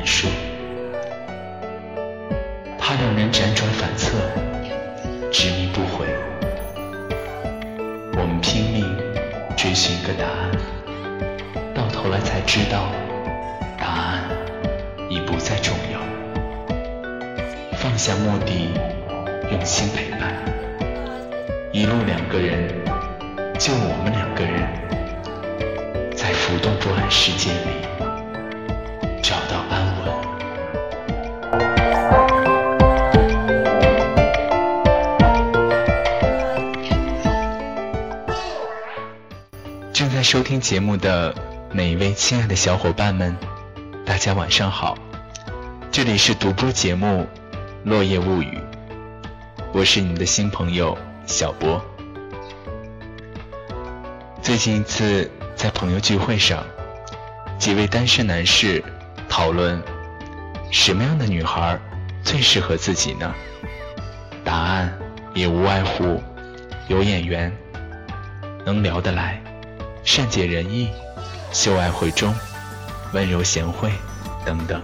感情总是最难言说，它让人辗转反侧，执迷不悔。我们拼命追寻一个答案，到头来才知道，答案已不再重要。放下目的，用心陪伴，一路两个人，就我们两个人。在浮动不安世界里收听节目的每一位亲爱的小伙伴们，大家晚上好！这里是独播节目《落叶物语》，我是你们的新朋友小博。最近一次。在朋友聚会上，几位单身男士讨论什么样的女孩最适合自己呢？答案也无外乎有眼缘、能聊得来、善解人意、秀爱慧中、温柔贤惠等等。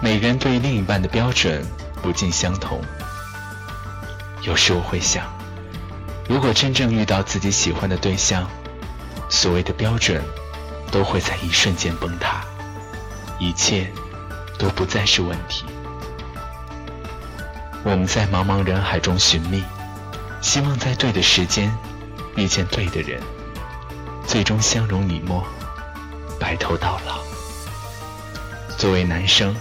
每个人对另一半的标准不尽相同。有时我会想。如果真正遇到自己喜欢的对象，所谓的标准都会在一瞬间崩塌，一切都不再是问题。我们在茫茫人海中寻觅，希望在对的时间遇见对的人，最终相濡以沫，白头到老。作为男生，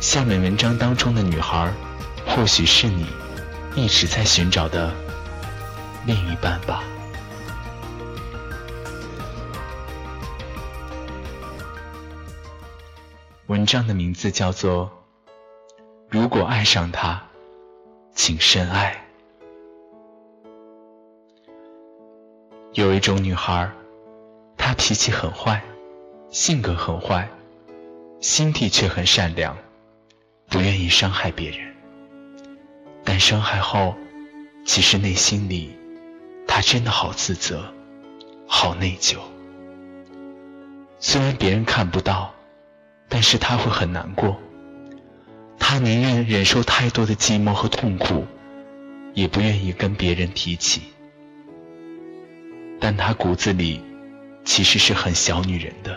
下面文章当中的女孩，或许是你一直在寻找的。另一半吧。文章的名字叫做《如果爱上他，请深爱》。有一种女孩，她脾气很坏，性格很坏，心地却很善良，不愿意伤害别人，但伤害后，其实内心里。他真的好自责，好内疚。虽然别人看不到，但是他会很难过。他宁愿忍受太多的寂寞和痛苦，也不愿意跟别人提起。但他骨子里其实是很小女人的。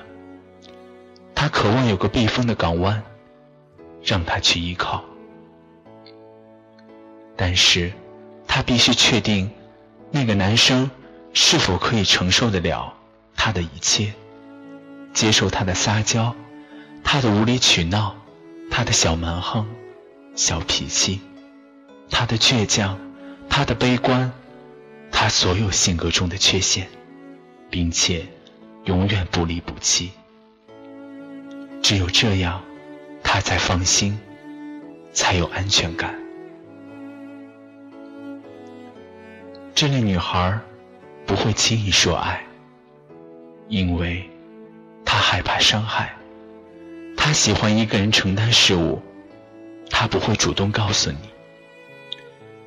她渴望有个避风的港湾，让她去依靠。但是，她必须确定。那个男生是否可以承受得了他的一切，接受他的撒娇，他的无理取闹，他的小蛮横、小脾气，他的倔强，他的悲观，他所有性格中的缺陷，并且永远不离不弃。只有这样，他才放心，才有安全感。这类女孩不会轻易说爱，因为她害怕伤害。她喜欢一个人承担事物，她不会主动告诉你。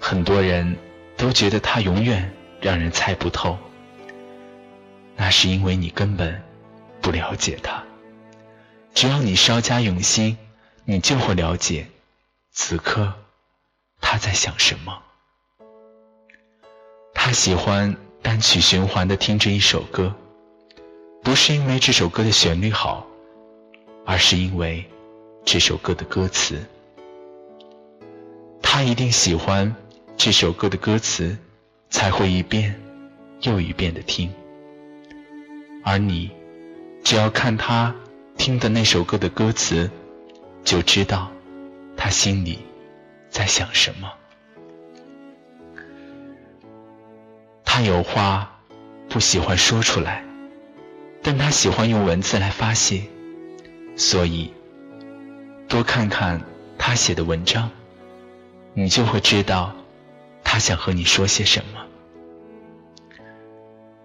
很多人都觉得他永远让人猜不透，那是因为你根本不了解他。只要你稍加用心，你就会了解此刻他在想什么。他喜欢单曲循环的听着一首歌，不是因为这首歌的旋律好，而是因为这首歌的歌词。他一定喜欢这首歌的歌词，才会一遍又一遍的听。而你，只要看他听的那首歌的歌词，就知道他心里在想什么。他有话不喜欢说出来，但他喜欢用文字来发泄，所以多看看他写的文章，你就会知道他想和你说些什么。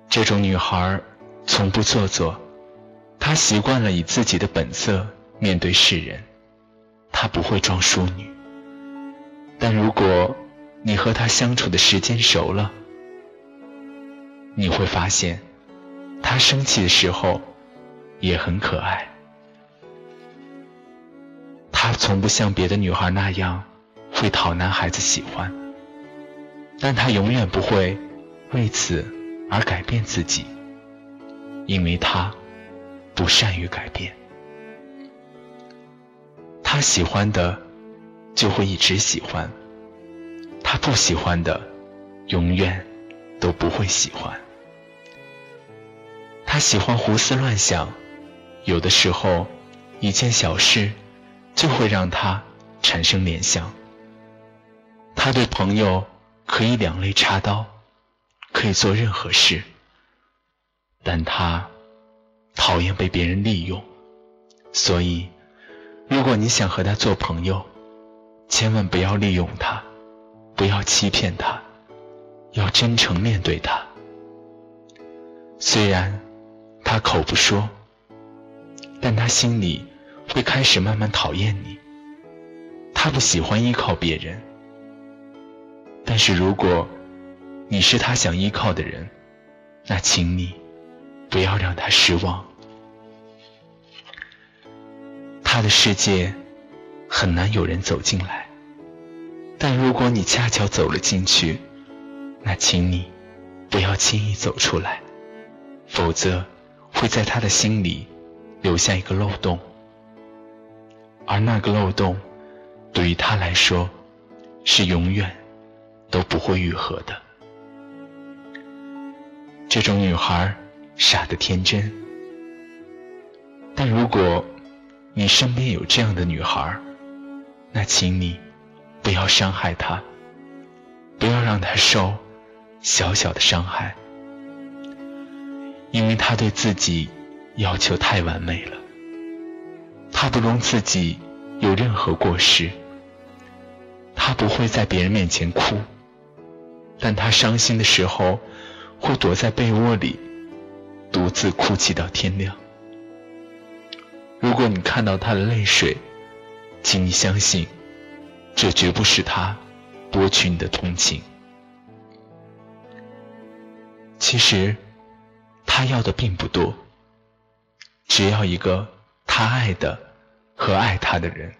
这种女孩从不做作，她习惯了以自己的本色面对世人，她不会装淑女。但如果你和她相处的时间熟了，你会发现，她生气的时候也很可爱。他从不像别的女孩那样会讨男孩子喜欢，但他永远不会为此而改变自己，因为他不善于改变。他喜欢的就会一直喜欢，他不喜欢的永远都不会喜欢。他喜欢胡思乱想，有的时候一件小事。就会让他产生联想。他对朋友可以两肋插刀，可以做任何事，但他讨厌被别人利用。所以，如果你想和他做朋友，千万不要利用他，不要欺骗他，要真诚面对他。虽然他口不说，但他心里。会开始慢慢讨厌你。他不喜欢依靠别人，但是如果你是他想依靠的人，那请你不要让他失望。他的世界很难有人走进来，但如果你恰巧走了进去，那请你不要轻易走出来，否则会在他的心里留下一个漏洞。而那个漏洞，对于他来说，是永远都不会愈合的。这种女孩傻得天真，但如果你身边有这样的女孩，那请你不要伤害她，不要让她受小小的伤害，因为她对自己要求太完美了。他不容自己有任何过失，他不会在别人面前哭，但他伤心的时候会躲在被窝里独自哭泣到天亮。如果你看到他的泪水，请你相信，这绝不是他博取你的同情。其实他要的并不多，只要一个。他爱的和爱他的人，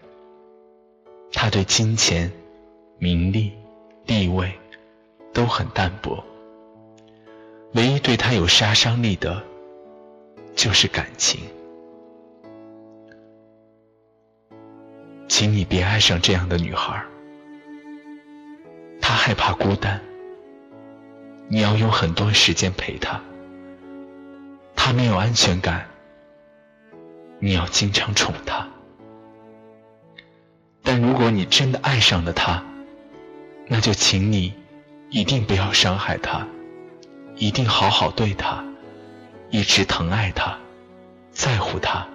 他对金钱、名利、地位都很淡薄，唯一对他有杀伤力的，就是感情。请你别爱上这样的女孩，她害怕孤单，你要用很多时间陪她，她没有安全感。你要经常宠她，但如果你真的爱上了她，那就请你一定不要伤害他，一定好好对他，一直疼爱他，在乎他，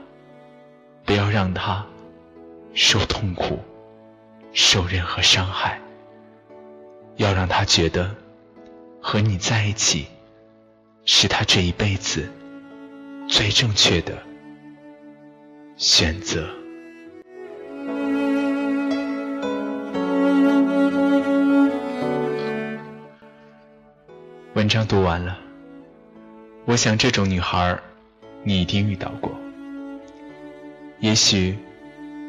不要让他受痛苦，受任何伤害。要让他觉得和你在一起是他这一辈子最正确的。选择。文章读完了，我想这种女孩，你一定遇到过。也许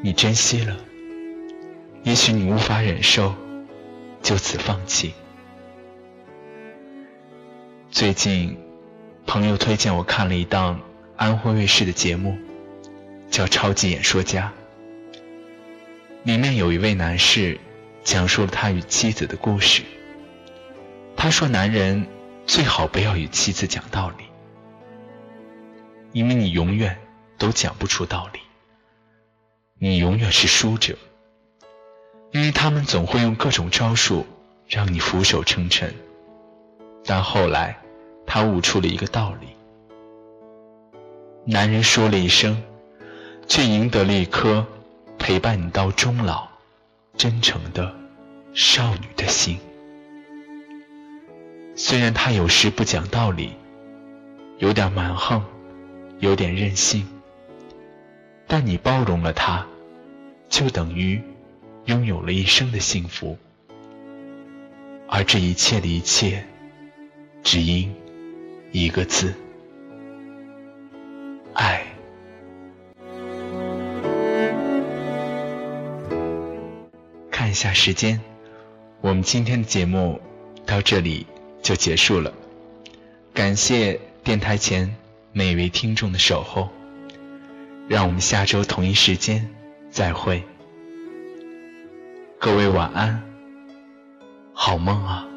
你珍惜了，也许你无法忍受，就此放弃。最近，朋友推荐我看了一档安徽卫视的节目。叫《超级演说家》，里面有一位男士讲述了他与妻子的故事。他说：“男人最好不要与妻子讲道理，因为你永远都讲不出道理，你永远是输者，因为他们总会用各种招数让你俯首称臣。”但后来，他悟出了一个道理：男人说了一声。却赢得了一颗陪伴你到终老、真诚的少女的心。虽然他有时不讲道理，有点蛮横，有点任性，但你包容了他，就等于拥有了一生的幸福。而这一切的一切，只因一个字：爱。看一下时间，我们今天的节目到这里就结束了。感谢电台前每位听众的守候，让我们下周同一时间再会。各位晚安，好梦啊。